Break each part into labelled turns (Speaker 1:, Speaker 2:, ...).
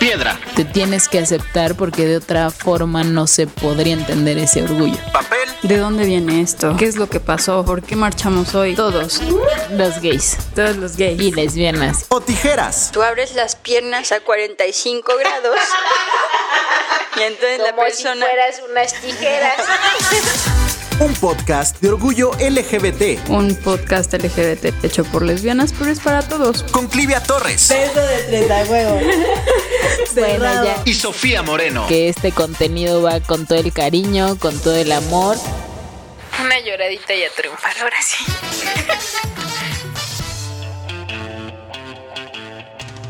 Speaker 1: Piedra.
Speaker 2: Te tienes que aceptar porque de otra forma no se podría entender ese orgullo.
Speaker 1: Papel.
Speaker 3: ¿De dónde viene esto? ¿Qué es lo que pasó? ¿Por qué marchamos hoy? Todos.
Speaker 2: Los gays
Speaker 3: Todos los gays.
Speaker 2: y lesbianas.
Speaker 1: O tijeras.
Speaker 4: Tú abres las piernas a 45 grados y entonces la
Speaker 5: Como
Speaker 4: persona...
Speaker 5: si fueras unas tijeras.
Speaker 1: Un podcast de orgullo LGBT.
Speaker 3: Un podcast LGBT hecho por lesbianas, pero es para todos.
Speaker 1: Con Clivia Torres.
Speaker 2: Bueno, ya
Speaker 1: Y Sofía Moreno.
Speaker 2: que este contenido va con todo el cariño, con todo el amor.
Speaker 4: Una lloradita y a triunfar, ahora sí.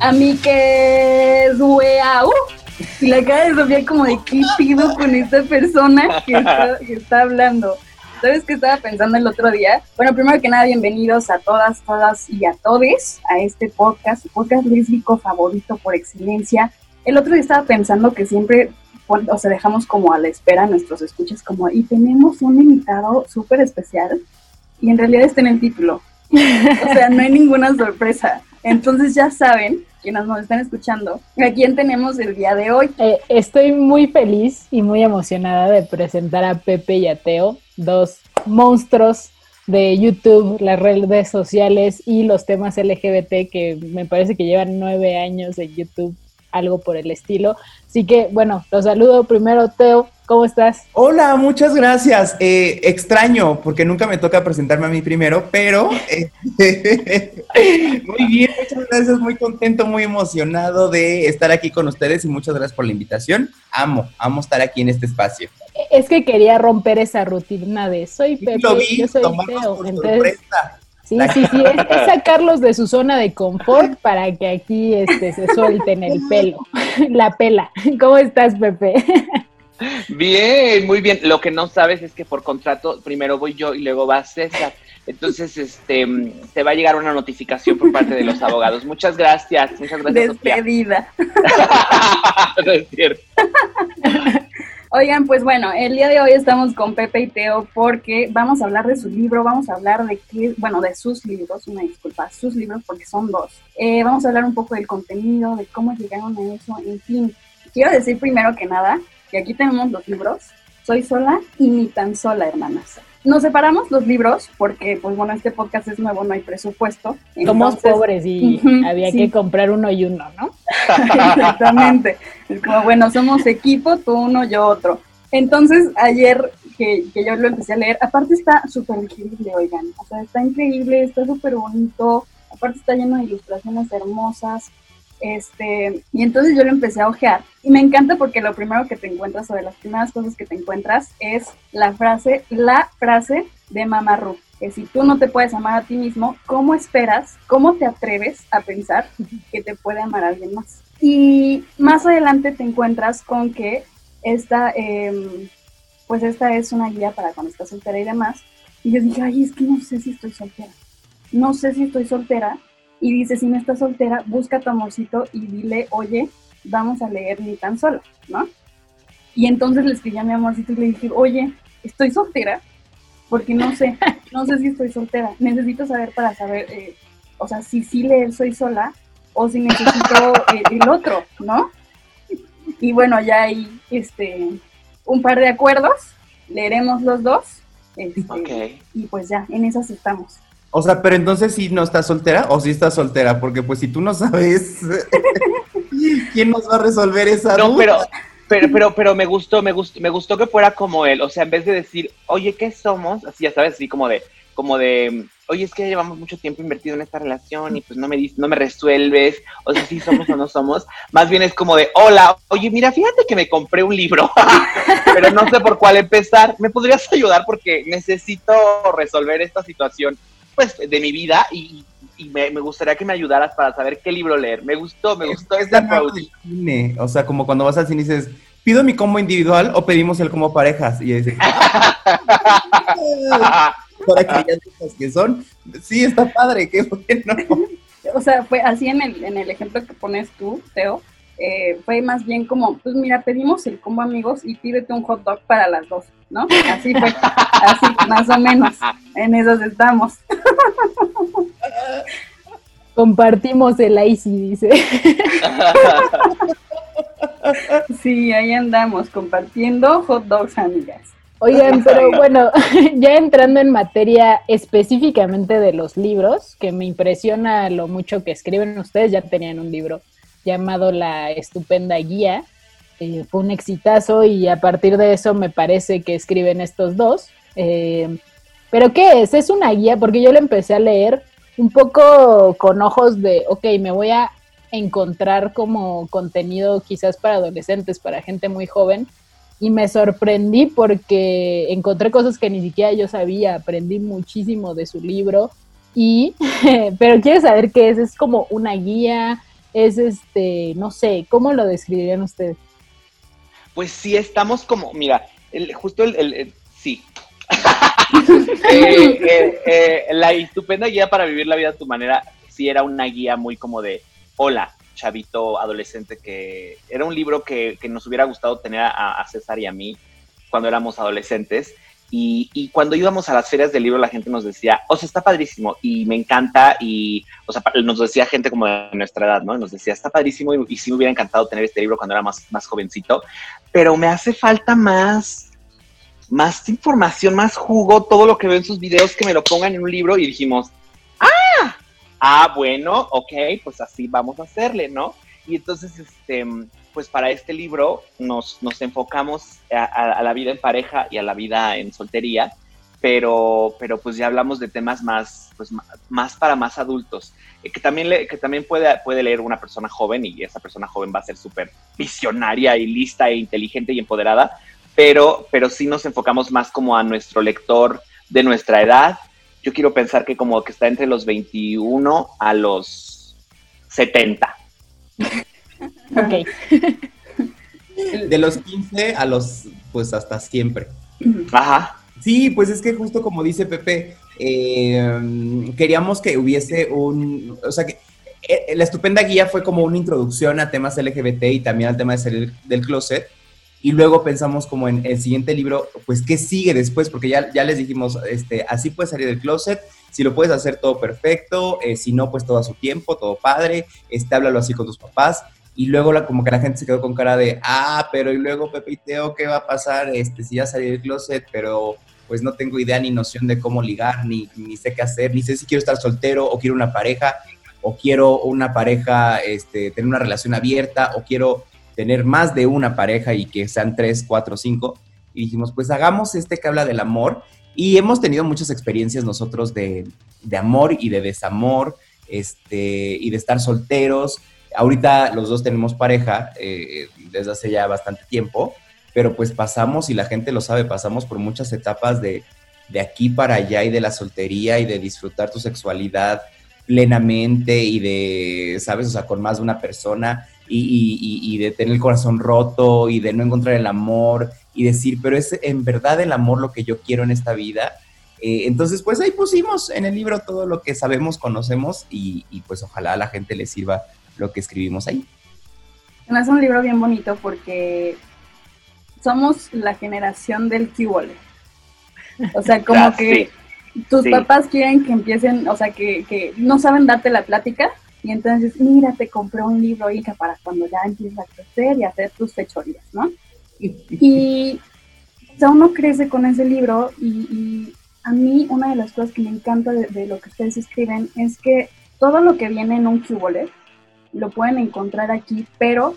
Speaker 6: a mí que dueau. Y la cara de Sofía como de qué pido con esta persona que está, que está hablando. ¿Sabes qué estaba pensando el otro día? Bueno, primero que nada, bienvenidos a todas, todas y a todes a este podcast, podcast lésbico favorito por excelencia. El otro día estaba pensando que siempre, pon- o sea, dejamos como a la espera a nuestros escuchas como, y tenemos un invitado súper especial, y en realidad está en el título. O sea, no hay ninguna sorpresa. Entonces ya saben, quienes nos están escuchando, a quién tenemos el día de hoy.
Speaker 2: Eh, estoy muy feliz y muy emocionada de presentar a Pepe y a Teo, dos monstruos de YouTube, las redes sociales y los temas LGBT que me parece que llevan nueve años en YouTube, algo por el estilo. Así que, bueno, los saludo primero, Teo, ¿cómo estás?
Speaker 7: Hola, muchas gracias. Eh, extraño, porque nunca me toca presentarme a mí primero, pero eh, muy bien, muchas gracias, muy contento, muy emocionado de estar aquí con ustedes y muchas gracias por la invitación. Amo, amo estar aquí en este espacio.
Speaker 2: Es que quería romper esa rutina de soy Pepe,
Speaker 7: Lo vi,
Speaker 2: yo soy Teo.
Speaker 7: por
Speaker 2: Entonces,
Speaker 7: sorpresa.
Speaker 2: Sí, sí, sí, es, es sacarlos de su zona de confort para que aquí este, se suelten el pelo, la pela. ¿Cómo estás, Pepe?
Speaker 8: Bien, muy bien. Lo que no sabes es que por contrato primero voy yo y luego va César. Entonces, este, te va a llegar una notificación por parte de los abogados. Muchas gracias, muchas gracias. Sofía.
Speaker 6: Despedida.
Speaker 8: No es cierto.
Speaker 6: Oigan, pues bueno, el día de hoy estamos con Pepe y Teo porque vamos a hablar de su libro, vamos a hablar de qué, bueno, de sus libros, una disculpa, sus libros porque son dos. Eh, vamos a hablar un poco del contenido, de cómo llegaron a eso, en fin. Quiero decir primero que nada que aquí tenemos los libros, Soy sola y ni tan sola, hermanas. Nos separamos los libros porque, pues bueno, este podcast es nuevo, no hay presupuesto.
Speaker 2: Somos
Speaker 6: Entonces,
Speaker 2: pobres y había
Speaker 6: sí.
Speaker 2: que comprar uno y uno, ¿no?
Speaker 6: Exactamente. Es como, bueno, somos equipo, tú uno, yo otro. Entonces, ayer que, que yo lo empecé a leer, aparte está súper increíble, oigan. O sea, está increíble, está súper bonito. Aparte está lleno de ilustraciones hermosas. Este, y entonces yo lo empecé a ojear. Y me encanta porque lo primero que te encuentras, o de las primeras cosas que te encuentras, es la frase, la frase de Mama Ru. Que si tú no te puedes amar a ti mismo, ¿cómo esperas, cómo te atreves a pensar que te puede amar alguien más? Y más adelante te encuentras con que esta, em, pues esta es una guía para cuando estás soltera y demás. Y yo dije, ay, es que no sé si estoy soltera. No sé si estoy soltera. Y dice, si no estás soltera, busca a tu amorcito y dile, oye, vamos a leer ni tan sola, ¿no? Y entonces le escribí a mi amorcito y le dije, oye, estoy soltera, porque no sé, no sé si estoy soltera. Necesito saber para saber, eh, o sea, si sí leer soy sola o si necesito eh, el otro, ¿no? Y bueno, ya hay este, un par de acuerdos, leeremos los dos, este, y pues ya, en esas estamos.
Speaker 7: O sea, pero entonces sí no estás soltera o sí estás soltera, porque pues si tú no sabes, ¿quién nos va a resolver esa
Speaker 8: No,
Speaker 7: duda?
Speaker 8: pero, pero, pero, pero me gustó, me gustó, me gustó que fuera como él. O sea, en vez de decir, oye, ¿qué somos? Así, ya sabes, así como de, como de, oye, es que llevamos mucho tiempo invertido en esta relación y pues no me no me resuelves, o sea, si somos o no somos. Más bien es como de, hola, oye, mira, fíjate que me compré un libro, pero no sé por cuál empezar. ¿Me podrías ayudar? Porque necesito resolver esta situación, pues, de mi vida y, y me, me gustaría que me ayudaras para saber qué libro leer. Me gustó, me gustó
Speaker 7: Es
Speaker 8: este approach.
Speaker 7: cine. O sea, como cuando vas al cine y dices, ¿pido mi combo individual o pedimos el combo parejas? Y dices, para que ya sepas que son. Sí, está padre, qué bueno.
Speaker 6: o sea, fue así en el, en el ejemplo que pones tú, Teo, eh, fue más bien como, pues mira, pedimos el combo amigos y pídete un hot dog para las dos, ¿no? Así fue, así, más o menos, en esos estamos.
Speaker 2: Compartimos el IC, dice.
Speaker 6: Sí, ahí andamos compartiendo hot dogs, amigas.
Speaker 2: Oigan, pero bueno, ya entrando en materia específicamente de los libros, que me impresiona lo mucho que escriben ustedes, ya tenían un libro llamado La Estupenda Guía, eh, fue un exitazo y a partir de eso me parece que escriben estos dos. Eh, pero ¿qué es? Es una guía porque yo lo empecé a leer un poco con ojos de, ok, me voy a encontrar como contenido quizás para adolescentes, para gente muy joven. Y me sorprendí porque encontré cosas que ni siquiera yo sabía, aprendí muchísimo de su libro. Y, pero quiero saber qué es, es como una guía, es este, no sé, ¿cómo lo describirían ustedes?
Speaker 8: Pues sí, estamos como, mira, el, justo el, el, sí. Eh, eh, eh, la estupenda guía para vivir la vida a tu manera, sí era una guía muy como de, hola, chavito adolescente, que era un libro que, que nos hubiera gustado tener a, a, César y a mí cuando éramos adolescentes. Y, y, cuando íbamos a las ferias del libro, la gente nos decía, o sea, está padrísimo y me encanta. Y, o sea, nos decía gente como de nuestra edad, ¿no? Nos decía, está padrísimo y, y sí me hubiera encantado tener este libro cuando era más, más jovencito, pero me hace falta más, más información, más jugo, todo lo que veo en sus videos, que me lo pongan en un libro. Y dijimos, ¡ah! Ah, bueno, ok, pues así vamos a hacerle, ¿no? Y entonces, este, pues para este libro nos, nos enfocamos a, la vida en pareja y a la vida en soltería, pero, pero pues ya hablamos de temas más, pues más para más adultos, eh, que también, que también puede, puede leer una persona joven y esa persona joven va a ser súper visionaria y lista e inteligente y empoderada, pero, pero sí nos enfocamos más como a nuestro lector de nuestra edad. Yo quiero pensar que como que está entre los 21 a los 70.
Speaker 2: Ok.
Speaker 7: De los 15 a los, pues hasta siempre.
Speaker 8: Ajá.
Speaker 7: Sí, pues es que justo como dice Pepe, eh, queríamos que hubiese un, o sea, que eh, la estupenda guía fue como una introducción a temas LGBT y también al tema de salir del closet. Y luego pensamos como en el siguiente libro, pues, ¿qué sigue después? Porque ya, ya les dijimos, este, así puedes salir del closet, si lo puedes hacer todo perfecto, eh, si no, pues todo a su tiempo, todo padre, este, háblalo así con tus papás. Y luego la, como que la gente se quedó con cara de, ah, pero y luego Pepe y Teo, ¿qué va a pasar este, si ya salí del closet? Pero pues no tengo idea ni noción de cómo ligar, ni, ni sé qué hacer, ni sé si quiero estar soltero o quiero una pareja, o quiero una pareja, este, tener una relación abierta, o quiero tener más de una pareja y que sean tres, cuatro, cinco. Y dijimos, pues hagamos este que habla del amor. Y hemos tenido muchas experiencias nosotros de, de amor y de desamor, este, y de estar solteros. Ahorita los dos tenemos pareja eh, desde hace ya bastante tiempo, pero pues pasamos, y la gente lo sabe, pasamos por muchas etapas de, de aquí para allá y de la soltería y de disfrutar tu sexualidad plenamente y de, ¿sabes? O sea, con más de una persona y, de tener el corazón roto y de no encontrar el amor y decir, pero es en verdad el amor lo que yo quiero en esta vida. Eh, entonces, pues ahí pusimos en el libro todo lo que sabemos, conocemos y, y pues ojalá a la gente le sirva lo que escribimos ahí.
Speaker 6: Es un libro bien bonito porque somos la generación del Kibole. O sea, como
Speaker 8: Ah,
Speaker 6: que
Speaker 8: sí.
Speaker 6: tus
Speaker 8: sí.
Speaker 6: papás quieren que empiecen, o sea, que, que no saben darte la plática y entonces, mira, te compré un libro, hija, para cuando ya empieces a crecer y hacer tus fechorías, ¿no? Y o sea, uno crece con ese libro y, y a mí una de las cosas que me encanta de, de, lo que ustedes escriben es que todo lo que viene en un Qbolet lo pueden encontrar aquí, pero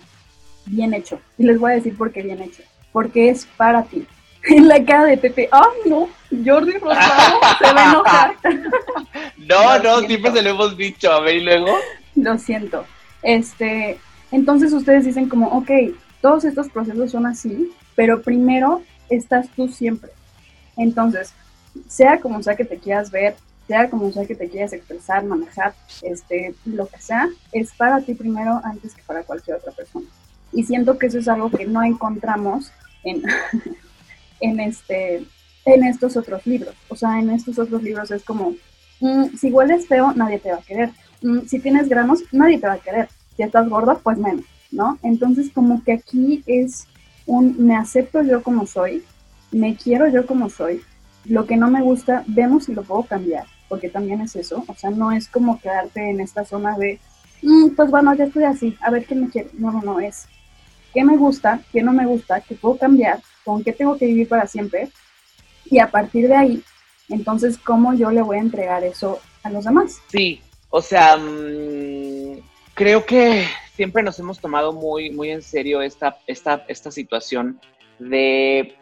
Speaker 6: bien hecho. Y les voy a decir por qué bien hecho. Porque es para ti. En la cara de Pepe, ¡ay no! Jordi Rosado se va a enojar.
Speaker 8: No, no,
Speaker 6: siento.
Speaker 8: siempre se lo hemos dicho. A ver, y luego.
Speaker 6: Lo siento. Este, entonces ustedes dicen como, ok, todos estos procesos son así, pero primero estás tú siempre. Entonces, sea como sea que te quieras ver, sea como sea que te quieras expresar, manejar, este, lo que sea, es para ti primero antes que para cualquier otra persona. Y siento que eso es algo que no encontramos en, en, este, en estos otros libros. O sea, en estos otros libros es como, mm, si hueles feo, nadie te va a querer. Mm, si tienes granos, nadie te va a querer. Si estás gordo, pues menos, ¿no? Entonces, como que aquí es un me acepto yo como soy, me quiero yo como soy. Lo que no me gusta, vemos si lo puedo cambiar, porque también es eso. O sea, no es como quedarte en esta zona de, mm, pues bueno, ya estoy así, a ver quién me quiere. No, no, no, es qué me gusta, qué no me gusta, qué puedo cambiar, con qué tengo que vivir para siempre. Y a partir de ahí, entonces, ¿cómo yo le voy a entregar eso a los demás?
Speaker 8: Sí, o sea, mm, creo que siempre nos hemos tomado muy, muy en serio esta, esta, esta situación de,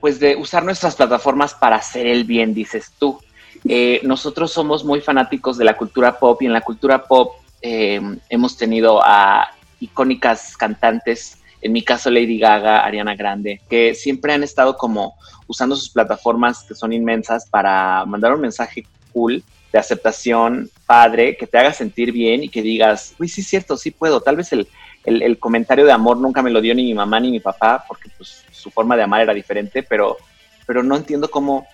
Speaker 8: pues de usar nuestras plataformas para hacer el bien, dices tú. Eh, nosotros somos muy fanáticos de la cultura pop y en la cultura pop eh, hemos tenido a icónicas cantantes, en mi caso Lady Gaga, Ariana Grande, que siempre han estado como usando sus plataformas que son inmensas para mandar un mensaje cool de aceptación, padre, que te haga sentir bien y que digas, uy, sí es cierto, sí puedo. Tal vez el, el, comentario de amor nunca me lo dio ni mi mamá ni mi papá, porque pues, su forma de amar era diferente, pero, pero no entiendo cómo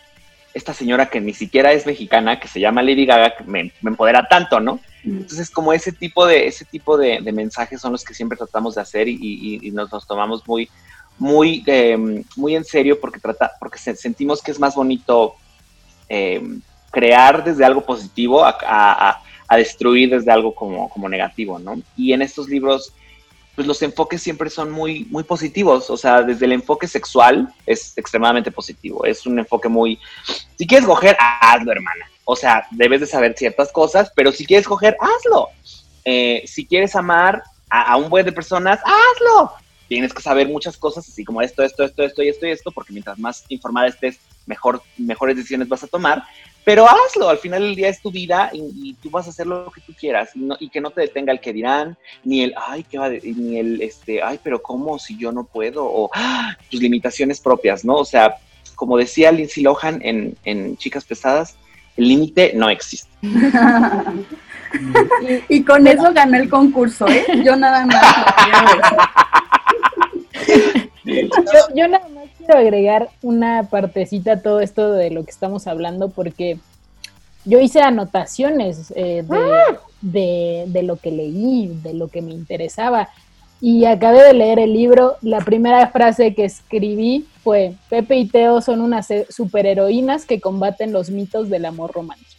Speaker 8: esta señora que ni siquiera es mexicana, que se llama Lady Gaga, me, me empodera tanto, ¿no? Mm. Entonces, como ese tipo de, ese tipo de, mensajes son los que siempre tratamos de hacer y, nos los tomamos muy, muy, em, muy en serio porque, trata, porque sentimos que es más bonito em, crear desde algo positivo a, destruir desde algo como, como negativo, ¿no? Y en estos libros pues los enfoques siempre son muy, muy positivos. O sea, desde el enfoque sexual es extremadamente positivo. Es un enfoque muy, si quieres coger, hazlo, hermana. O sea, debes de saber ciertas cosas, pero si quieres coger, hazlo. Eh, si quieres amar a, un buen de personas, hazlo. Tienes que saber muchas cosas, así como esto, esto, esto, esto y esto y esto, porque mientras más informada estés, mejor, mejores decisiones vas a tomar. Pero hazlo, al final del día es tu vida y, tú vas a hacer lo que tú quieras y, que no te detenga el que dirán, ni el, ay, ¿qué va ni el, este, ay, pero ¿cómo si yo no puedo? O ¡ah! tus limitaciones propias, ¿no? O sea, como decía Lindsay Lohan en, en Chicas Pesadas, el límite no existe.
Speaker 6: y, con eso gané el concurso, ¿eh? Yo nada más.
Speaker 2: yo nada más agregar una partecita a todo esto de lo que estamos hablando porque yo hice anotaciones eh, ah. de, de, lo que leí, de lo que me interesaba. Y acabé de leer el libro. La primera frase que escribí fue: Pepe y Teo son unas superheroínas que combaten los mitos del amor romántico.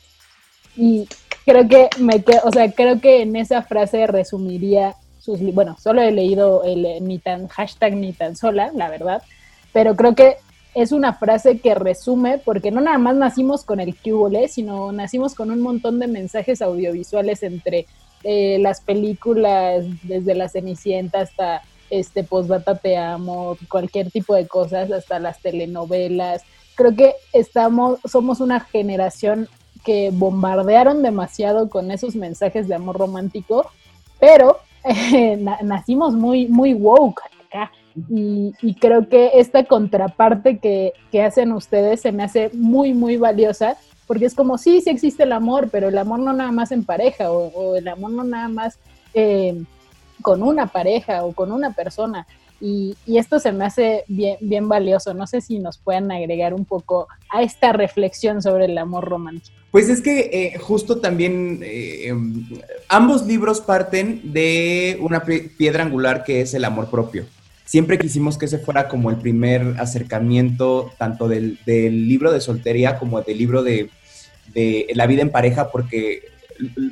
Speaker 2: Y creo que me o sea, creo que en esa frase resumiría bueno, solo he leído el ni tan hashtag ni tan sola, la verdad, pero creo que es una frase que resume, porque no nada más nacimos con el QVOLE, sino nacimos con un montón de mensajes audiovisuales entre eh, las películas, desde La Cenicienta hasta este Postdata Te Amo, cualquier tipo de cosas, hasta las telenovelas. Creo que estamos, somos una generación que bombardearon demasiado con esos mensajes de amor romántico, pero eh, nacimos muy, muy woke acá. Y, creo que esta contraparte que, hacen ustedes se me hace muy, muy valiosa, porque es como, sí, sí existe el amor, pero el amor no nada más en pareja, o, el amor no nada más eh, con una pareja o con una persona. Y, esto se me hace bien, bien valioso. No sé si nos pueden agregar un poco a esta reflexión sobre el amor romántico.
Speaker 7: Pues es que eh, justo también eh, em, ambos libros parten de una piedra angular que es el amor propio siempre quisimos que ese fuera como el primer acercamiento tanto del, libro de soltería como del libro de, la vida en pareja, porque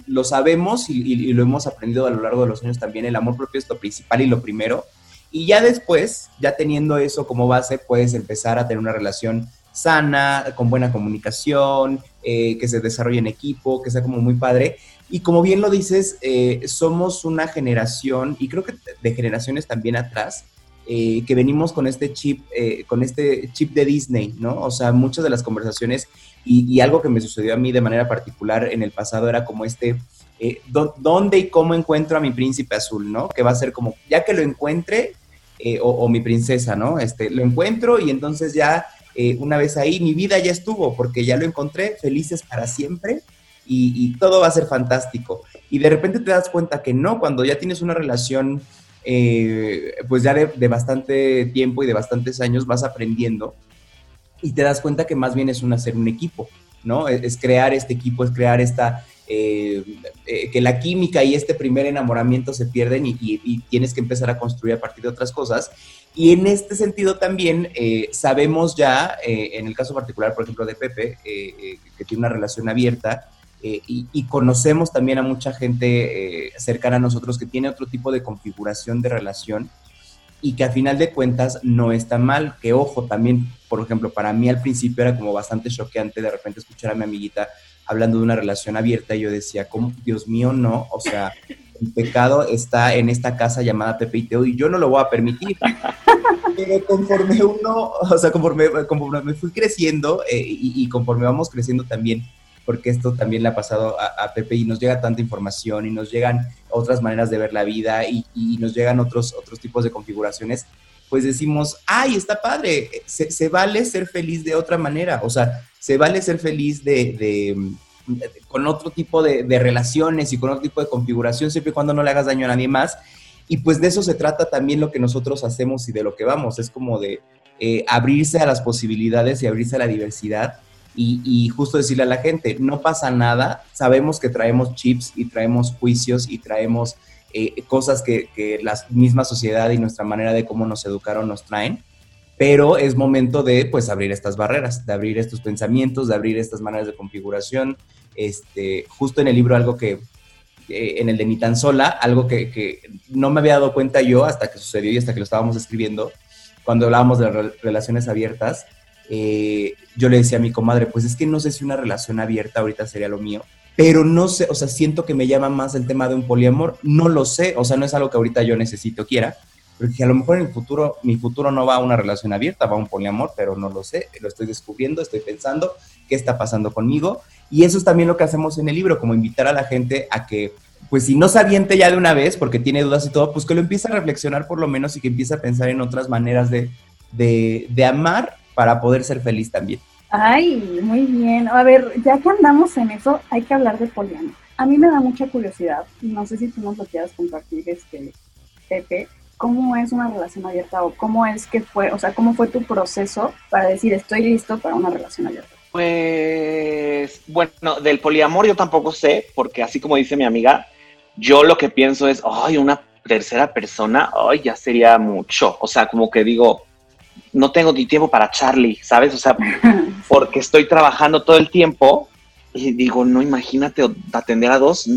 Speaker 7: lo sabemos y, lo hemos aprendido a lo largo de los años también, el amor propio es lo principal y lo primero. Y ya después, ya teniendo eso como base, puedes empezar a tener una relación sana, con buena comunicación, eh, que se desarrolle en equipo, que sea como muy padre. Y como bien lo dices, eh, somos una generación, y creo que de generaciones también atrás, eh, que venimos con este chip, con este chip de Disney, ¿no? O sea, muchas de las conversaciones y, algo que me sucedió a mí de manera particular en el pasado era como este, eh, ¿dónde y cómo encuentro a mi príncipe azul, ¿no? Que va a ser como, ya que lo encuentre, o, mi princesa, ¿no? Este, lo encuentro y entonces ya una vez ahí mi vida ya estuvo, porque ya lo encontré, felices para siempre. Y, y, todo va a ser fantástico. Y de repente te das cuenta que no, cuando ya tienes una relación eh, pues ya de, bastante tiempo y de bastantes años vas aprendiendo y te das cuenta que más bien es un hacer un equipo, ¿no? Es, crear este equipo, es crear esta, eh, eh, que la química y este primer enamoramiento se pierden y, tienes que empezar a construir a partir de otras cosas. Y en este sentido también sabemos ya, en el caso particular, por ejemplo, de Pepe, que tiene una relación abierta, eh, y, conocemos también a mucha gente eh, cercana a nosotros que tiene otro tipo de configuración de relación y que a final de cuentas no está mal. Que ojo, también, por ejemplo, para mí al principio era como bastante choqueante de repente escuchar a mi amiguita hablando de una relación abierta y yo decía, ¿cómo? Dios mío, no, o sea, el pecado está en esta casa llamada Pepe y Teo y yo no lo voy a permitir. Pero conforme uno, o sea, conforme, conforme me fui creciendo eh, y, conforme vamos creciendo también, porque esto también le ha pasado a, Pepe y nos llega tanta información y nos llegan otras maneras de ver la vida y, nos llegan otros, otros tipos de configuraciones, pues decimos, ay, está padre, se, vale ser feliz de otra manera, o sea, se vale ser feliz de, con otro tipo de, relaciones y con otro tipo de configuración, siempre y cuando no le hagas daño a nadie más. Y pues de eso se trata también lo que nosotros hacemos y de lo que vamos, es como de eh, abrirse a las posibilidades y abrirse a la diversidad y, justo decirle a la gente, no pasa nada, sabemos que traemos chips y traemos juicios y traemos eh, cosas que, que, la misma sociedad y nuestra manera de cómo nos educaron nos traen, pero es momento de pues abrir estas barreras, de abrir estos pensamientos, de abrir estas maneras de configuración. Este, justo en el libro algo que, en el de Ni tan sola, algo que, que, no me había dado cuenta yo hasta que sucedió y hasta que lo estábamos escribiendo, cuando hablábamos de relaciones abiertas, eh, yo le decía a mi comadre, pues es que no sé si una relación abierta ahorita sería lo mío, pero no sé, o sea, siento que me llama más el tema de un poliamor, no lo sé, o sea, no es algo que ahorita yo necesito, quiera, porque a lo mejor en el futuro, mi futuro no va a una relación abierta, va a un poliamor, pero no lo sé, lo estoy descubriendo, estoy pensando qué está pasando conmigo, y eso es también lo que hacemos en el libro, como invitar a la gente a que pues si no se aviente ya de una vez porque tiene dudas y todo, pues que lo empiece a reflexionar por lo menos y que empiece a pensar en otras maneras de, de, de amar para poder ser feliz también.
Speaker 6: Ay, muy bien. A ver, ya que andamos en eso, hay que hablar de poliamor. A mí me da mucha curiosidad, no sé si tú nos lo quieras compartir, este, Pepe, cómo es una relación abierta o cómo es que fue, o sea, cómo fue tu proceso para decir estoy listo para una relación abierta.
Speaker 8: Pues, bueno, del poliamor yo tampoco sé, porque así como dice mi amiga, yo lo que pienso es, ay, una tercera persona, ay, ya sería mucho. O sea, como que digo, no tengo ni tiempo para Charlie, ¿sabes? O sea, porque estoy trabajando todo el tiempo y digo, no, imagínate atender a dos,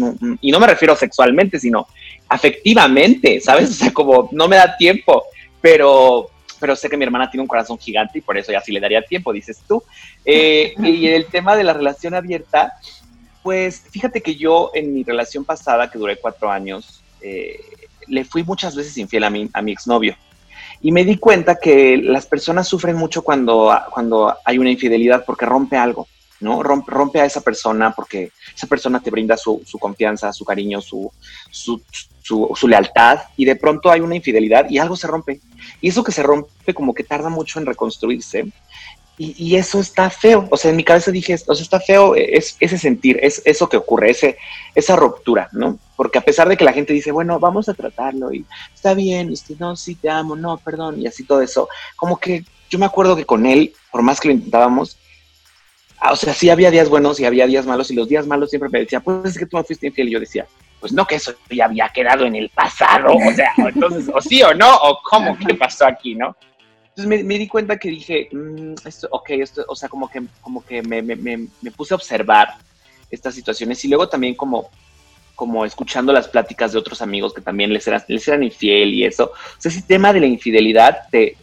Speaker 8: y no me refiero sexualmente, sino afectivamente, ¿sabes? O sea, como no me da tiempo, pero, pero sé que mi hermana tiene un corazón gigante y por eso ya sí le daría tiempo, dices tú. Eh, y el tema de la relación abierta, pues fíjate que yo en mi relación pasada, que duré cuatro años, eh, le fui muchas veces infiel a mi, a mi exnovio. Y me di cuenta que las personas sufren mucho cuando, cuando hay una infidelidad porque rompe algo, ¿no? Rompe, rompe a esa persona porque esa persona te brinda su, su confianza, su cariño, su, su, su, lealtad y de pronto hay una infidelidad y algo se rompe. Y eso que se rompe como que tarda mucho en reconstruirse. Y, eso está feo. O sea, en mi cabeza dije, o sea, está feo es, ese sentir, es eso que ocurre, ese, esa ruptura, ¿no? porque a pesar de que la gente dice, bueno, vamos a tratarlo y está bien, este, no, sí, te amo, no, perdón, y así todo eso, como que yo me acuerdo que con él, por más que lo intentábamos, ah, o sea, sí había días buenos y había días malos, y los días malos siempre me decía, pues es que tú me fuiste infiel, y yo decía, pues no, que eso ya había quedado en el pasado, o sea, entonces, o sí o no, o cómo, qué pasó aquí, ¿no? Entonces me, di cuenta que dije, mm, esto, ok, esto, o sea, como que, como que me, me, me puse a observar estas situaciones y luego también como como escuchando las pláticas de otros amigos que también les eran, les eran infiel y eso. O sea, ese tema de la infidelidad, te,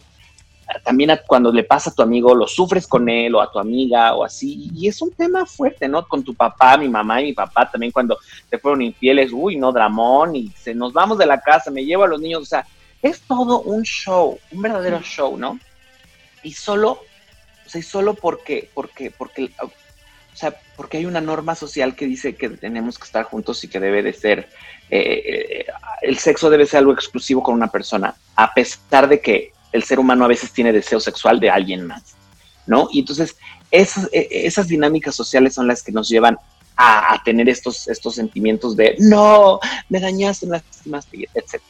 Speaker 8: también cuando le pasa a tu amigo, lo sufres con él o a tu amiga o así. Y es un tema fuerte, ¿no? Con tu papá, mi mamá y mi papá también cuando te fueron infieles, uy, no, dramón, y se nos vamos de la casa, me llevo a los niños. O sea, es todo un show, un verdadero show, ¿no? Y solo, o sea, y solo porque, porque, porque o sea, porque hay una norma social que dice que tenemos que estar juntos y que debe de ser, eh, eh, el sexo debe ser algo exclusivo con una persona, a pesar de que el ser humano a veces tiene deseo sexual de alguien más, ¿no? Y entonces esas, e, esas dinámicas sociales son las que nos llevan a, tener estos, estos sentimientos de, no, me dañaste, me lastimaste, etc.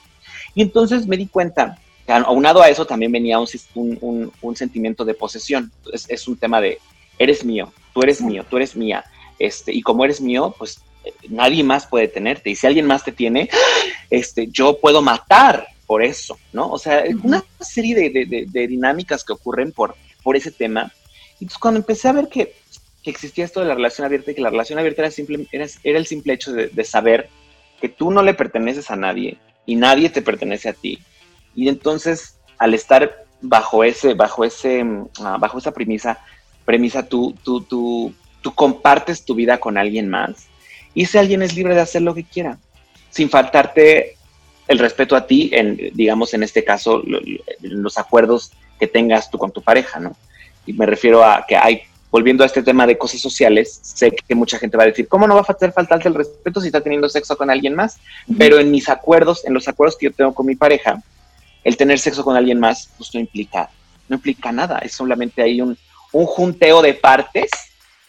Speaker 8: Y entonces me di cuenta que aunado a eso también venía un, un, sentimiento de posesión. es un tema de, eres mío, tú eres mío, tú eres mía, este, y como eres mío, pues eh, nadie más puede tenerte, y si alguien más te tiene, este, yo puedo matar por eso, ¿no? O sea, una serie de, dinámicas que ocurren por, por ese tema. Y entonces cuando empecé a ver que que existía esto de la relación abierta y que la relación abierta era, simple, era, era el simple hecho de, de saber que tú no le perteneces a nadie y nadie te pertenece a ti. Y entonces, al estar bajo ese, bajo ese, ah, bajo esa premisa, premisa, tú, tú, tú, compartes tu vida con alguien más y ese alguien es libre de hacer lo que quiera, sin faltarte el respeto a ti, en, digamos, en este caso, lo- los acuerdos que tengas tú con tu pareja, ¿no? Y me refiero a que hay, volviendo a este tema de cosas sociales, sé que mucha gente va a decir, ¿cómo no va a hacer faltarte el respeto si está teniendo sexo con alguien más? Pero en mis acuerdos, en los acuerdos que yo tengo con mi pareja, el tener sexo con alguien más, pues no implica, no implica nada, es solamente ahí un, un junteo de partes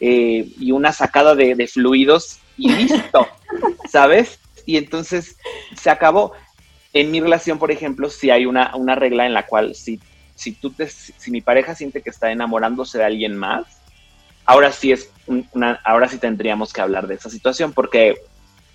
Speaker 8: eh, y una sacada de, de fluidos y listo, ¿sabes? Y entonces se acabó. En mi relación, por ejemplo, si hay una, una regla en la cual si, si, tú te, si mi pareja siente que está enamorándose de alguien más, ahora sí es un- una, ahora sí tendríamos que hablar de esa situación porque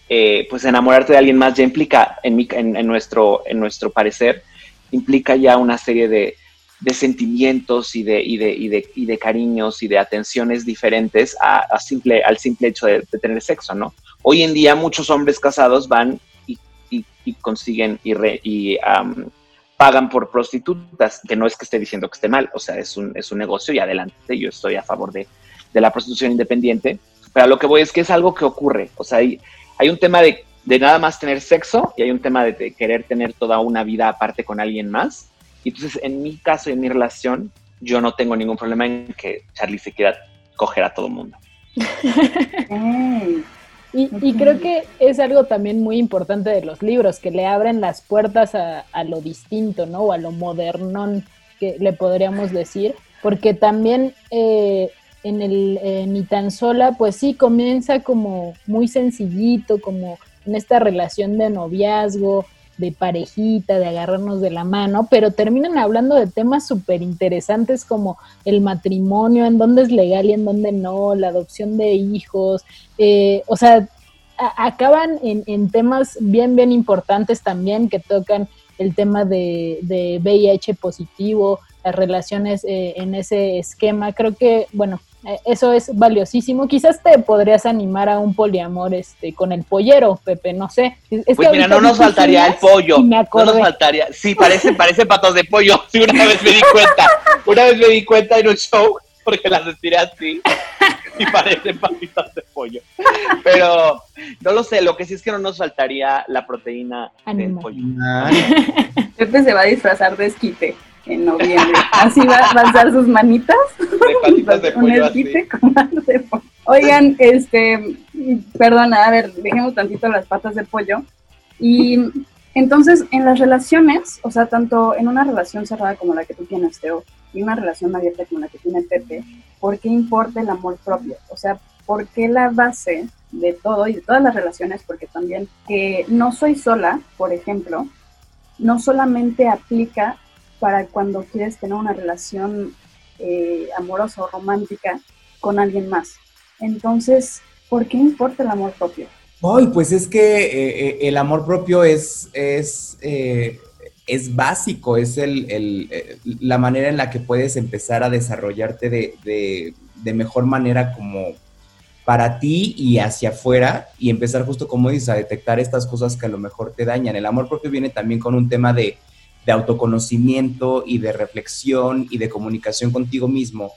Speaker 8: eh, pues enamorarte de alguien más ya implica, en, mi, en, en nuestro, en nuestro parecer, implica ya una serie de, de sentimientos y de, y, de, y, de, y de cariños y de atenciones diferentes a, simple, al simple hecho de, tener sexo, ¿no? Hoy en día muchos hombres casados van y, consiguen y, re, um, pagan por prostitutas, que no es que esté diciendo que esté mal, o sea, es un, es un negocio y adelante, yo estoy a favor de, de la prostitución independiente, pero a lo que voy es que es algo que ocurre, o sea, hay, hay un tema de, de nada más tener sexo y hay un tema de, de querer tener toda una vida aparte con alguien más, y entonces en mi caso y en mi relación, yo no tengo ningún problema en que Charlie se quiera coger a todo el mundo.
Speaker 2: Y creo que es algo también muy importante de los libros, que le abren las puertas a, a lo distinto, ¿no? O a lo modernón, que le podríamos decir, porque también eh, en el eh, Ni tan sola, pues sí, comienza como muy sencillito, como en esta relación de noviazgo, de parejita, de agarrarnos de la mano, pero terminan hablando de temas súper interesantes como el matrimonio, en dónde es legal y en dónde no, la adopción de hijos, eh, o sea, acaban en, en temas bien, bien importantes también que tocan el tema de, de VIH positivo, las relaciones eh, en ese esquema. Creo que, bueno, eh, eso es valiosísimo. Quizás te podrías animar a un poliamor este, con el pollero, Pepe, no sé. Es que
Speaker 8: Pues mira, no nos faltaría el pollo.
Speaker 2: Me
Speaker 8: No nos faltaría. Sí, parece, parece patos de pollo. Sí, una vez me di cuenta. Una vez me di cuenta en un show porque las estiré así y parecen patitas de pollo. Pero no lo sé. Lo que sí es que no nos faltaría la proteína del
Speaker 2: Animal.
Speaker 8: pollo.
Speaker 6: Pepe se va a disfrazar de esquite en noviembre. Así va, a alzar sus manitas.
Speaker 8: De
Speaker 6: un esquite con manos de pollo. Oigan, este, perdona, a ver, dejemos tantito las patas de pollo. Y entonces, en las relaciones, o sea, tanto en una relación cerrada como la que tú tienes, Teo, y una relación abierta como la que tiene Pepe, ¿por qué importa el amor propio? O sea, ¿por qué la base de todo y de todas las relaciones? Porque también que no soy sola, por ejemplo, no solamente aplica para cuando quieres tener una relación eh, amorosa o romántica con alguien más. Entonces, ¿por qué importa el amor propio?
Speaker 7: Ay, pues es que eh, eh, el amor propio es, es, eh, es básico, es el, el, la manera en la que puedes empezar a desarrollarte de, de, de mejor manera como para ti y hacia afuera y empezar justo como dices a detectar estas cosas que a lo mejor te dañan. El amor propio viene también con un tema de, de autoconocimiento y de reflexión y de comunicación contigo mismo.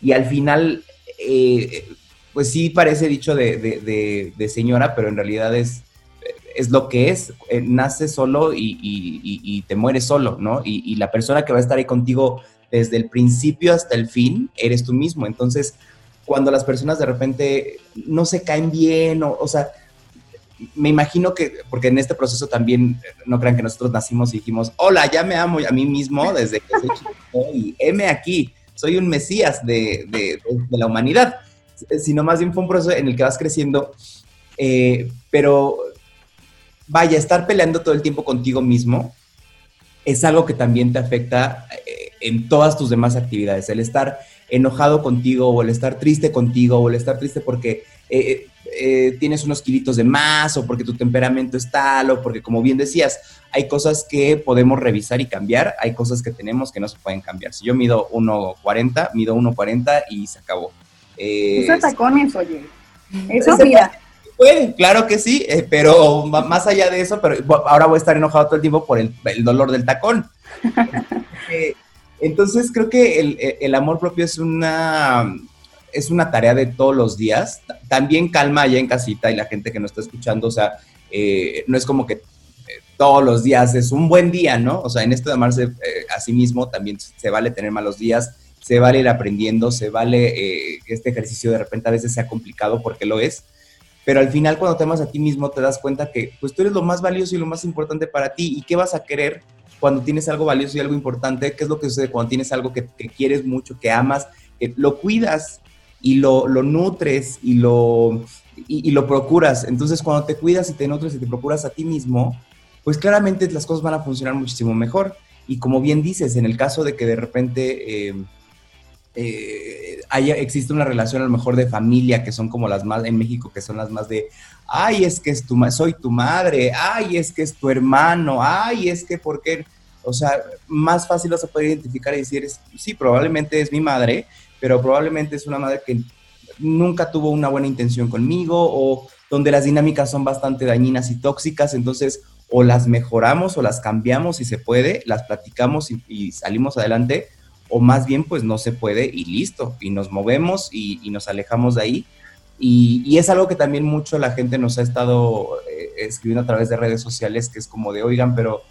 Speaker 7: Y al final, eh, pues sí parece dicho de, de, señora, pero en realidad es, es lo que es. Eh, nace solo y, y, y, te mueres solo, ¿no? Y la persona que va a estar ahí contigo desde el principio hasta el fin, eres tú mismo. Entonces, cuando las personas de repente no se caen bien, o, o sea, me imagino que, porque en este proceso también, no crean que nosotros nacimos y dijimos, hola, ya me amo a mí mismo desde que soy chiquito y heme aquí, soy un mesías de, de, de, la humanidad, sino más bien fue un proceso en el que vas creciendo, eh, pero vaya, estar peleando todo el tiempo contigo mismo es algo que también te afecta eh, en todas tus demás actividades, el estar enojado contigo o el estar triste contigo o el estar triste porque eh, eh, tienes unos kilitos de más o porque tu temperamento es tal o porque como bien decías, hay cosas que podemos revisar y cambiar, hay cosas que tenemos que no se pueden cambiar. Si yo mido 1,40, mido 1,40 y se acabó. Eh,
Speaker 6: Usa tacones, oye. Eso, mira.
Speaker 7: Puede, claro que sí, eh, pero más allá de eso, pero ahora voy a estar enojado todo el tiempo por el, el dolor del tacón. Eh, entonces creo que el, el amor propio es una, es una tarea de todos los días. Ta- También calma allá en casita y la gente que nos está escuchando, o sea, eh, no es como que eh, todos los días es un buen día, ¿no? O sea, en esto de amarse eh, a sí mismo también se vale tener malos días, se vale ir aprendiendo, se vale eh, que este ejercicio de repente a veces sea complicado porque lo es, pero al final cuando te amas a ti mismo te das cuenta que pues tú eres lo más valioso y lo más importante para ti y qué vas a querer cuando tienes algo valioso y algo importante, qué es lo que sucede cuando tienes algo que, que quieres mucho, que amas, que lo cuidas y lo, lo nutres y lo, y, lo procuras. Entonces cuando te cuidas y te nutres y te procuras a ti mismo, pues claramente las cosas van a funcionar muchísimo mejor. Y como bien dices, en el caso de que de repente eh, eh, haya, existe una relación a lo mejor de familia, que son como las más, en México, que son las más de, ay, es que es tu, soy tu madre, ay, es que es tu hermano, ay, es que, ¿por qué? O sea, más fácil vas a poder identificar y decir, sí, probablemente es mi madre, pero probablemente es una madre que nunca tuvo una buena intención conmigo o donde las dinámicas son bastante dañinas y tóxicas, entonces o las mejoramos o las cambiamos si se puede, las platicamos y, y salimos adelante, o más bien pues no se puede y listo, y nos movemos y, y nos alejamos de ahí. Y, y es algo que también mucho la gente nos ha estado eh, escribiendo a través de redes sociales, que es como de, oigan, pero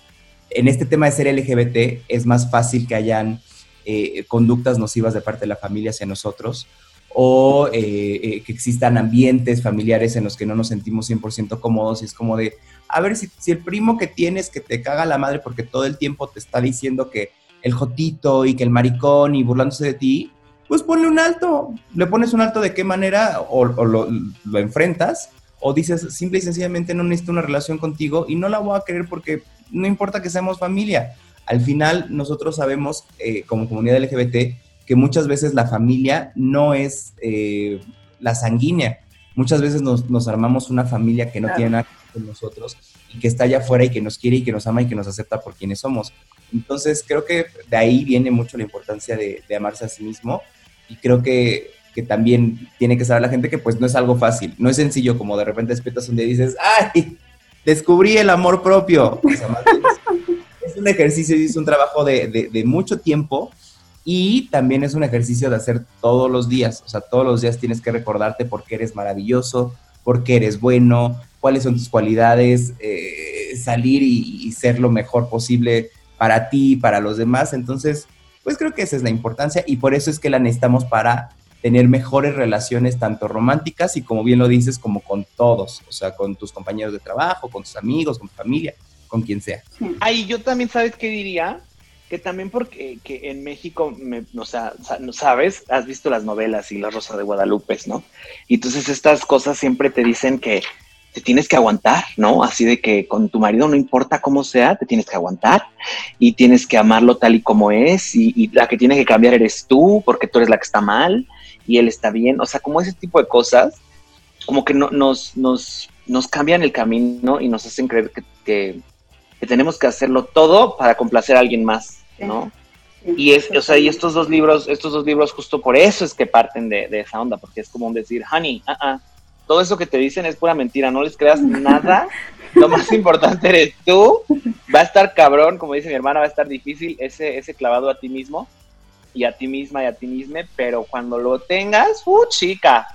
Speaker 7: en este tema de ser LGBT es más fácil que hayan eh, conductas nocivas de parte de la familia hacia nosotros o eh, eh, que existan ambientes familiares en los que no nos sentimos 100% cómodos y es como de, a ver, si, si el primo que tienes que te caga la madre porque todo el tiempo te está diciendo que el jotito y que el maricón y burlándose de ti, pues ponle un alto. Le pones un alto de qué manera o, o lo, lo enfrentas o dices simple y sencillamente no necesito una relación contigo y no la voy a querer porque no importa que seamos familia. Al final nosotros sabemos eh, como comunidad LGBT que muchas veces la familia no es eh, la sanguínea. Muchas veces nos, nos armamos una familia que no
Speaker 6: Claro.
Speaker 7: tiene nada que ver con nosotros y que está allá afuera y que nos quiere y que nos ama y que nos acepta por quienes somos. Entonces creo que de ahí viene mucho la importancia de, de amarse a sí mismo y creo que, que también tiene que saber la gente que pues no es algo fácil, no es sencillo como de repente despiertas un día y dices, ¡ay! Descubrí el amor propio. O sea, más bien es, es un ejercicio es un trabajo de, de- de mucho tiempo y también es un ejercicio de hacer todos los días. O sea, todos los días tienes que recordarte por qué eres maravilloso, por qué eres bueno, cuáles son tus cualidades, eh, salir y, y ser lo mejor posible para ti y para los demás. Entonces, pues creo que esa es la importancia y por eso es que la necesitamos para tener mejores relaciones, tanto románticas y como bien lo dices, como con todos, o sea, con tus compañeros de trabajo, con tus amigos, con tu familia, con quien sea.
Speaker 8: Ay, yo también, ¿sabes qué diría? Que también porque que en México, me- o sea, sabes, has visto las novelas y La Rosa de Guadalupe, ¿no? Y entonces estas cosas siempre te dicen que te tienes que aguantar, ¿no? Así de que con tu marido no importa cómo sea, te tienes que aguantar y tienes que amarlo tal y como es y, y la que tiene que cambiar eres tú porque tú eres la que está mal y él está bien, o sea, como ese tipo de cosas, como que no, nos, nos, nos cambian el camino y nos hacen creer que, que, que tenemos que hacerlo todo para complacer a alguien más, ¿no?
Speaker 6: Sí,
Speaker 8: Y es, o sea, y estos dos libros, estos dos libros justo por eso es que parten de, de esa onda, porque es como un decir, honey, ah, ah, todo eso que te dicen es pura mentira, no les creas nada, lo más importante eres tú, va a estar cabrón, como dice mi hermana, va a estar difícil ese, ese clavado a ti mismo y a ti misma y a ti misma, pero cuando lo tengas, ¡uh, chica!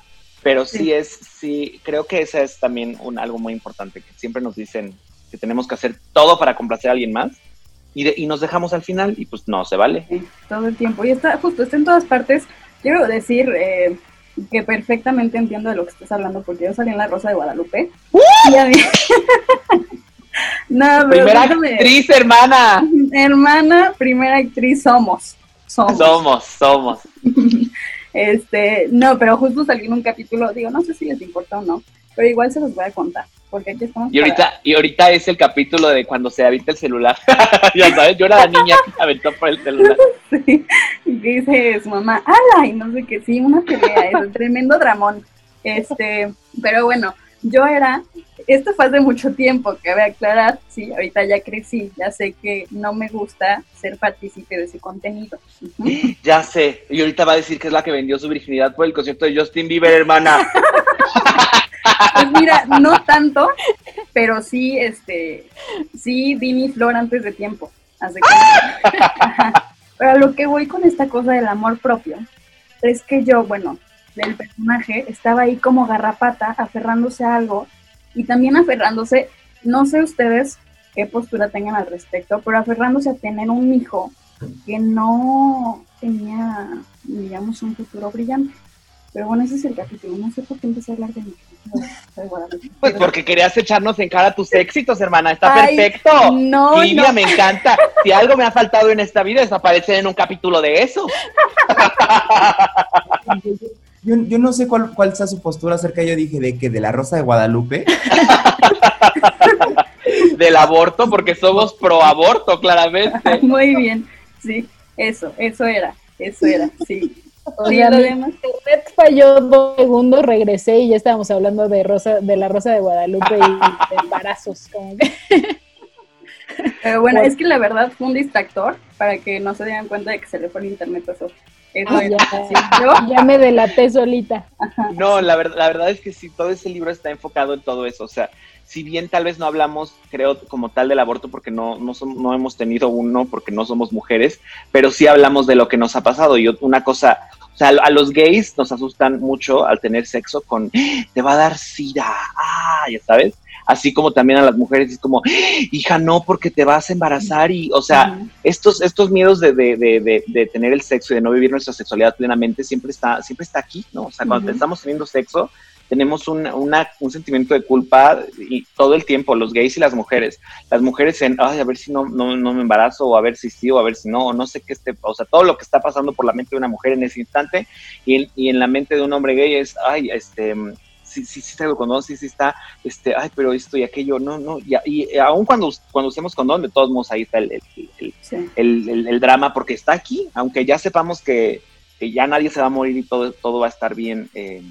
Speaker 8: Pero sí,
Speaker 6: Sí.
Speaker 8: es, sí, creo que esa es también un, algo muy importante, que siempre nos dicen que tenemos que hacer todo para complacer a alguien más y, de- y nos dejamos al final y pues no, se vale.
Speaker 6: Sí, todo el tiempo. Y está justo, está en todas partes. Quiero decir eh, que perfectamente entiendo de lo que estás hablando, porque yo salí en La Rosa de Guadalupe. Y a mí... no, pero
Speaker 8: Primera
Speaker 6: déjame-
Speaker 8: actriz, hermana.
Speaker 6: hermana, primera actriz somos. Somos.
Speaker 8: Somos, somos.
Speaker 6: Este, no, pero justo salí en un capítulo, digo, no sé si les importa o no, pero igual se los voy a contar, porque aquí estamos
Speaker 8: Y ahorita, y ahorita es el capítulo de cuando se avienta el celular. ya sabes, yo era la niña que se aventó por el celular.
Speaker 6: Sí, y que dice su mamá, ala, y no sé qué, sí, una pelea, es un tremendo dramón. Este, pero bueno, yo era, esto fue hace mucho tiempo, que voy a aclarar, sí, ahorita ya crecí, ya sé que no me gusta ser partícipe de ese contenido.
Speaker 8: Ya sé. Y ahorita va a decir que es la que vendió su virginidad por el concierto de Justin Bieber, hermana.
Speaker 6: Pues mira, no tanto, pero sí, este, sí di mi flor antes de tiempo. cuenta. Ajá. Pero a lo que voy con esta cosa del amor propio, es que yo, bueno, del personaje, estaba ahí como garrapata, aferrándose a algo, y también aferrándose, no sé ustedes qué postura tengan al respecto, pero aferrándose a tener un hijo que no tenía, digamos, un futuro brillante. Pero bueno, ese es el capítulo. No sé por qué empecé a hablar de mi de Guadalupe.
Speaker 8: Pues porque querías echarnos en cara tus éxitos, hermana. Está
Speaker 6: Ay,
Speaker 8: perfecto.
Speaker 6: no,
Speaker 8: Livia,
Speaker 6: no.
Speaker 8: me encanta. Si algo me ha faltado en esta vida es aparecer en un capítulo de eso.
Speaker 7: Yo, yo no sé cuál, cuál sea su postura acerca, yo dije, de que de la Rosa de Guadalupe.
Speaker 8: Del aborto, porque somos pro aborto, claramente.
Speaker 6: Muy bien, sí, eso, eso era, eso era, sí.
Speaker 2: Sea,
Speaker 6: lo demás.
Speaker 2: internet falló dos segundos, regresé y ya estábamos hablando de Rosa, de la Rosa de Guadalupe y de embarazos. Como que,
Speaker 6: Pero bueno,
Speaker 2: Bueno.
Speaker 6: es que la verdad fue un distractor para que no se dieran cuenta de que se le fue el internet a eso. Eso
Speaker 2: Ah, ya. ya me delaté solita.
Speaker 8: No, la, ver- la verdad es que sí, todo ese libro está enfocado en todo eso. O sea, si bien tal vez no hablamos, creo, como tal del aborto, porque no, no, no hemos tenido uno, porque no somos mujeres, pero sí hablamos de lo que nos ha pasado. Y una cosa, o sea, a los gays nos asustan mucho al tener sexo con, "Ah, te va a dar sida, ah, ya sabes. Así como también a las mujeres es como, "Ah, hija, no, porque te vas a embarazar y, o sea, estos, estos miedos de, de, de, de, de tener el sexo y de no vivir nuestra sexualidad plenamente siempre está, siempre está aquí, ¿no? O sea, cuando estamos teniendo sexo, tenemos un, una- un sentimiento de culpa y todo el tiempo, los gays y las mujeres. Las mujeres en, ay, a ver si no, no, no me embarazo, o a ver si sí, o a ver si no, o no sé qué esté, o sea, todo lo que está pasando por la mente de una mujer en ese instante y en, y en la mente de un hombre gay es, ay, este, sí, sí, sí traigo condón, sí, sí está, este, ay, pero esto y aquello, no, no, y, y aún cuando, cuando usemos condón, de todos modos ahí está el, el- el-
Speaker 6: Sí.
Speaker 8: drama porque está aquí, aunque ya sepamos que, que ya nadie se va a morir y todo, todo va a estar bien eh,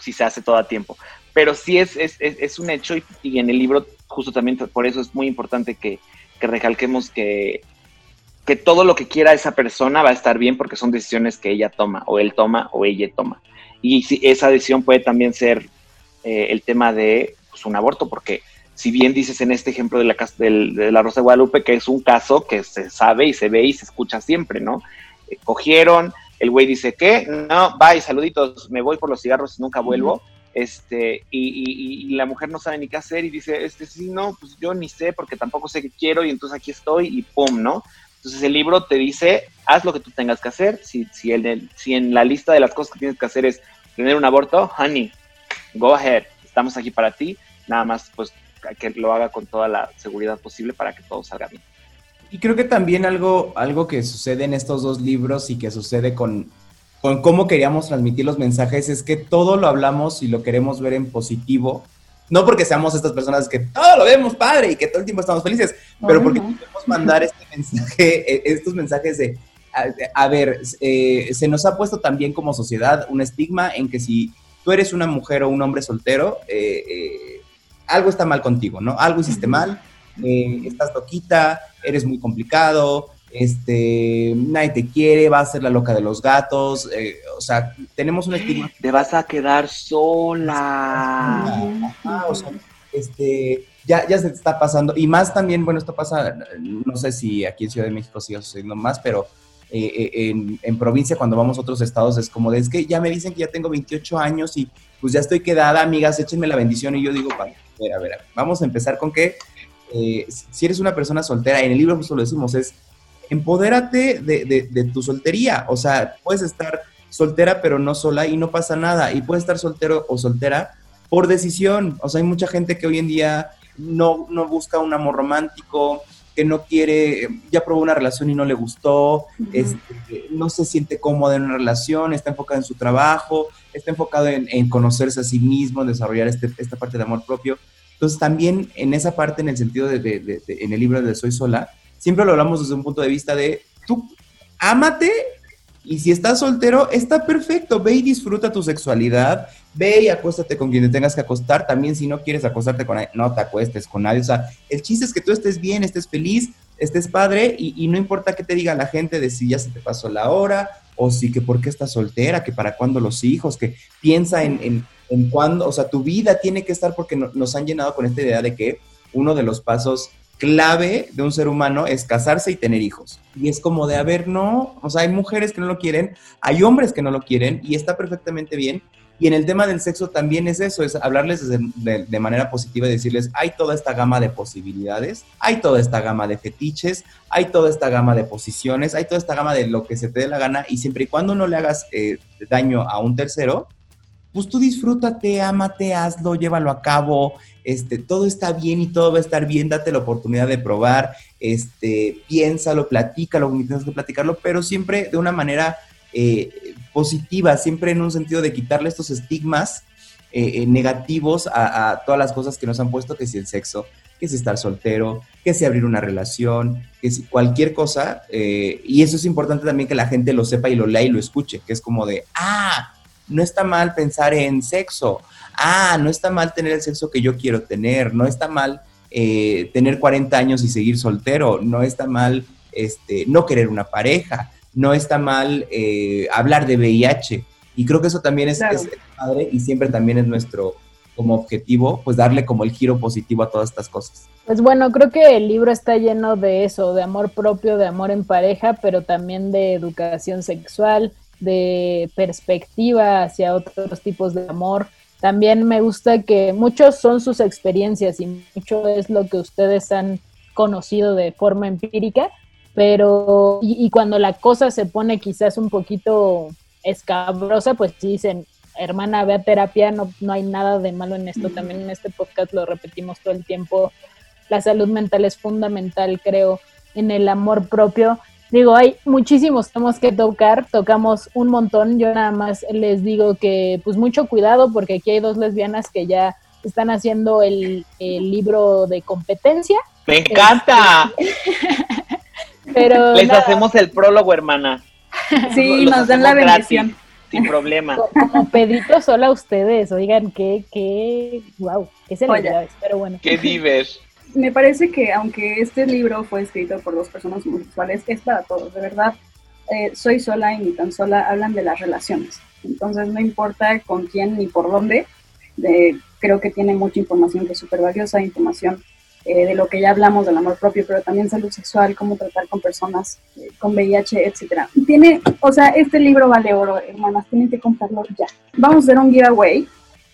Speaker 8: si se hace todo a tiempo. Pero sí es, es, es, es un hecho y, y en el libro justo también por eso es muy importante que, que recalquemos que, que todo lo que quiera esa persona va a estar bien porque son decisiones que ella toma o él toma o ella toma. Y si esa decisión puede también ser eh, el tema de pues, un aborto porque si bien dices en este ejemplo de la, del- de la Rosa de Guadalupe que es un caso que se sabe y se ve y se escucha siempre, ¿no? Eh, cogieron, el güey dice que, no, bye, saluditos, me voy por los cigarros y nunca vuelvo. Este, y, y- y la mujer no sabe ni qué hacer y dice, este sí, no, pues yo ni sé porque tampoco sé qué quiero y entonces aquí estoy y pum, ¿no? Entonces el libro te dice, haz lo que tú tengas que hacer, si, si, el- si en la lista de las cosas que tienes que hacer es tener un aborto, honey, go ahead, estamos aquí para ti, nada más pues que lo haga con toda la seguridad posible para que todo salga bien.
Speaker 7: Y creo que también algo, algo que sucede en estos dos libros y que sucede con, con cómo queríamos transmitir los mensajes es que todo lo hablamos y lo queremos ver en positivo. No porque seamos estas personas que todo lo vemos padre y que todo el tiempo estamos felices, pero porque queremos mandar este mensaje, eh, estos mensajes de, a, a ver, eh, se nos ha puesto también como sociedad un estigma en que si tú eres una mujer o un hombre soltero, eh, eh, algo está mal contigo, ¿no? Algo hiciste mal, estás loquita, eres muy complicado, este, nadie te quiere, vas a ser la loca de los gatos, eh, o sea, tenemos un estigma.
Speaker 8: Te vas a quedar sola.
Speaker 7: Ajá, o sea, este, ya, ya se te está pasando, y más también, bueno, esto pasa, no sé si aquí en Ciudad de México sigue sucediendo más, pero eh, eh, en, en provincia cuando vamos a otros estados es como de, es que ya me dicen que ya tengo 28 años y pues ya estoy quedada, amigas, échenme la bendición, y yo digo, "Pa- a ver, a ver, a ver, vamos a empezar con que eh, si eres una persona soltera, en el libro justo lo decimos, es empodérate de, de- de tu soltería. O sea, puedes estar soltera pero no sola y no pasa nada. Y puedes estar soltero o soltera por decisión. O sea, hay mucha gente que hoy en día no, no busca un amor romántico, que no quiere, ya probó una relación y no le gustó, este, no se siente cómoda en una relación, está enfocado en su trabajo, está enfocado en, en conocerse a sí mismo, en desarrollar este- esta parte de amor propio. Entonces también en esa parte, en el sentido de, de- de- de- en el libro de Soy Sola, siempre lo hablamos desde un punto de vista de, tú, ámate Y si estás soltero, está perfecto. Ve y disfruta tu sexualidad. Ve y acuéstate con quien te tengas que acostar. También si no quieres acostarte con nadie, no te acuestes con nadie. O sea, el chiste es que tú estés bien, estés feliz, estés padre y, no importa qué te diga la gente de si ya se te pasó la hora o si que por qué estás soltera, que para cuándo los hijos, que piensa en, en, en cuándo, o sea, tu vida tiene que estar porque no- nos han llenado con esta idea de que uno de los pasos clave de un ser humano es casarse y tener hijos. Y es como de, a ver, no, o sea, hay mujeres que no lo quieren, hay hombres que no lo quieren y está perfectamente bien. Y en el tema del sexo también es eso, es hablarles de, manera positiva y decirles, hay toda esta gama de posibilidades, hay toda esta gama de fetiches, hay toda esta gama de posiciones, hay toda esta gama de lo que se te dé la gana y siempre y cuando no le hagas eh, daño a un tercero, pues tú disfrútate, ámate, hazlo, llévalo a cabo, este, todo está bien y todo va a estar bien, date la oportunidad de probar, este, piénsalo, platícalo, como tienes que platicarlo, pero siempre de una manera eh, positiva, siempre en un sentido de quitarle estos estigmas eh, eh, negativos a, a todas las cosas que nos han puesto, que si el sexo, que si estar soltero, que si abrir una relación, que si cualquier cosa, y eso es importante también que la gente lo sepa y lo lea y lo escuche, que es como de, ah, no está mal pensar en sexo, ah, no está mal tener el sexo que yo quiero tener, no está mal eh, tener 40 años y seguir soltero, no está mal este, no querer una pareja, no está mal eh, hablar de VIH. Y creo que eso también es,
Speaker 6: Claro.
Speaker 7: es padre y siempre también es nuestro como objetivo, pues darle como el giro positivo a todas estas cosas.
Speaker 2: Pues bueno, creo que el libro está lleno de eso, de amor propio, de amor en pareja, pero también de educación sexual, de perspectiva hacia otros tipos de amor. También me gusta que muchos son sus experiencias y mucho es lo que ustedes han conocido de forma empírica, pero y, cuando la cosa se pone quizás un poquito escabrosa, pues dicen, hermana, ve a terapia, no, no hay nada de malo en esto. También en este podcast lo repetimos todo el tiempo. La salud mental es fundamental, creo, en el amor propio. Digo, hay muchísimos temas que tocar, tocamos un montón. Yo nada más les digo que, pues, mucho cuidado, porque aquí hay dos lesbianas que ya están haciendo el, el libro de competencia,
Speaker 8: Me encanta.
Speaker 2: pero
Speaker 8: Les
Speaker 2: nada,
Speaker 8: hacemos el prólogo, hermana.
Speaker 6: Sí,
Speaker 8: Los
Speaker 6: nos dan la
Speaker 8: hacemos gratis,
Speaker 6: bendición.
Speaker 8: sin problema.
Speaker 2: co- como Pedrito solo a ustedes, oigan, qué, qué, wow, qué celebridades, pero bueno.
Speaker 8: Qué divers.
Speaker 6: Me parece que aunque este libro fue escrito por dos personas homosexuales, es para todos, de verdad. Eh, soy sola y ni tan sola hablan de las relaciones. Entonces no importa con quién ni por dónde. de- creo que tiene mucha información que es súper valiosa, información eh, de lo que ya hablamos del amor propio, pero también salud sexual, cómo tratar con personas eh, con VIH, etcétera. Tiene, o sea, este libro vale oro, hermanas, tienen que comprarlo ya. Vamos a hacer un giveaway.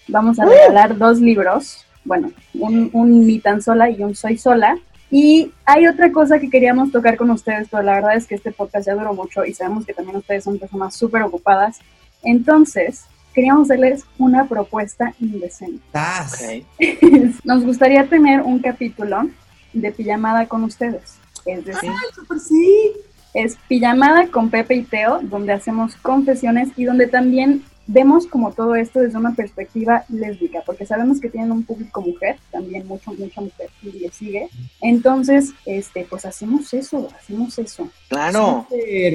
Speaker 6: Vamos a regalar dos libros bueno, un, un ni tan sola y un soy sola. Y hay otra cosa que queríamos tocar con ustedes, pero la verdad es que este podcast ya duró mucho y sabemos que también ustedes son personas súper ocupadas. Entonces, queríamos hacerles una propuesta indecente.
Speaker 7: ¡Tas!
Speaker 8: Ok.
Speaker 6: Nos gustaría tener un capítulo de pijamada con ustedes. Es decir,
Speaker 7: Súper sí!
Speaker 6: es Pijamada con Pepe y Teo, donde hacemos confesiones y donde también vemos como todo esto desde una perspectiva lésbica, porque sabemos que tienen un público mujer, también mucho, mucha mujer y le sigue. Entonces, este, pues hacemos eso, hacemos eso.
Speaker 8: Claro.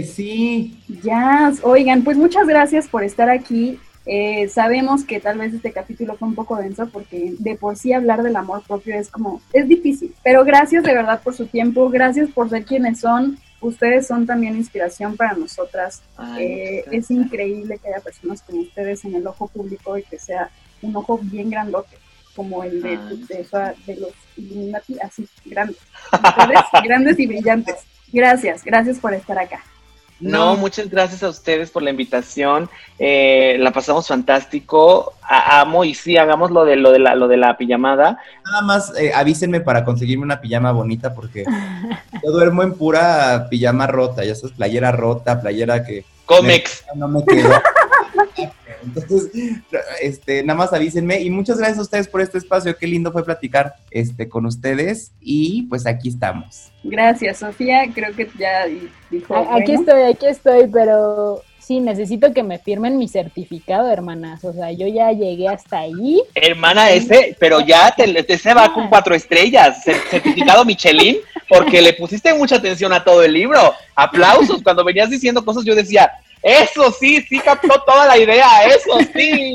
Speaker 7: Sí.
Speaker 6: Ya, oigan, pues muchas gracias por estar aquí. Eh, sabemos que tal vez este capítulo fue un poco denso porque de por sí hablar del amor propio es como, es difícil, pero gracias de verdad por su tiempo, gracias por ser quienes son, ustedes son también inspiración para nosotras,
Speaker 8: Ay,
Speaker 6: Eh, es increíble que haya personas como ustedes en el ojo público y que sea un ojo bien grandote, como el de,
Speaker 8: Ay.
Speaker 6: de, de los Illuminati, así, grandes, ustedes, grandes y brillantes. Gracias, gracias por estar acá.
Speaker 8: No, muchas gracias a ustedes por la invitación. Eh, la pasamos fantástico. A- amo y sí, hagamos lo de lo de la lo de la pijamada.
Speaker 7: Nada más eh, avísenme para conseguirme una pijama bonita porque yo duermo en pura pijama rota, ya sabes, playera rota, playera que
Speaker 8: Comex.
Speaker 7: no me quedó. Entonces, este, nada más avísenme y muchas gracias a ustedes por este espacio. Qué lindo fue platicar este, con ustedes y pues aquí estamos.
Speaker 6: Gracias, Sofía, creo que ya dijo.
Speaker 2: Aquí
Speaker 6: bueno.
Speaker 2: estoy, aquí estoy, pero sí, necesito que me firmen mi certificado, hermanas. O sea, yo ya llegué hasta ahí.
Speaker 8: Hermana, ese, pero ya te, te se va con cuatro estrellas, cer- certificado Michelin, porque le pusiste mucha atención a todo el libro. Aplausos. Cuando venías diciendo cosas, yo decía, Eso sí, sí captó toda la idea, eso sí.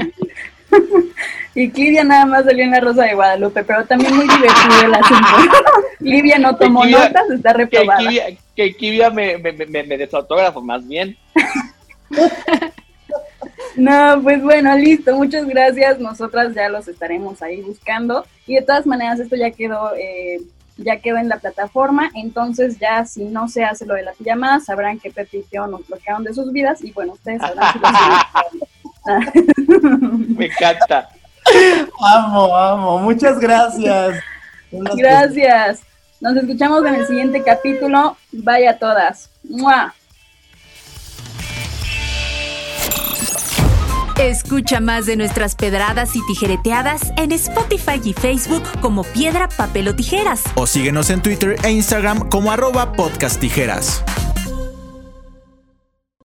Speaker 6: Y Clivia nada más salió en la Rosa de Guadalupe, pero también muy divertido el asunto. Clivia no tomó
Speaker 8: Kivia-
Speaker 6: notas, está reprobada.
Speaker 8: Que Kivia me, me, me, me de su autógrafo, más bien.
Speaker 6: No, pues bueno, listo, muchas gracias. Nosotras ya los estaremos ahí buscando. Y de todas maneras, esto ya quedó, eh, ya quedó en la plataforma. Entonces, ya si no se hace lo de la pijamada, sabrán que Pepe y Teo nos bloquearon de sus vidas. Y bueno, ustedes sabrán si lo siguen
Speaker 8: Me encanta.
Speaker 7: Amo, amo. Muchas gracias.
Speaker 6: Gracias. Nos escuchamos en el siguiente capítulo. Vaya todas. ¡Mua!
Speaker 5: Escucha más de nuestras pedradas y tijereteadas en Spotify y Facebook como Piedra, Papel o Tijeras.
Speaker 1: O síguenos en Twitter e Instagram como arroba podcast tijeras.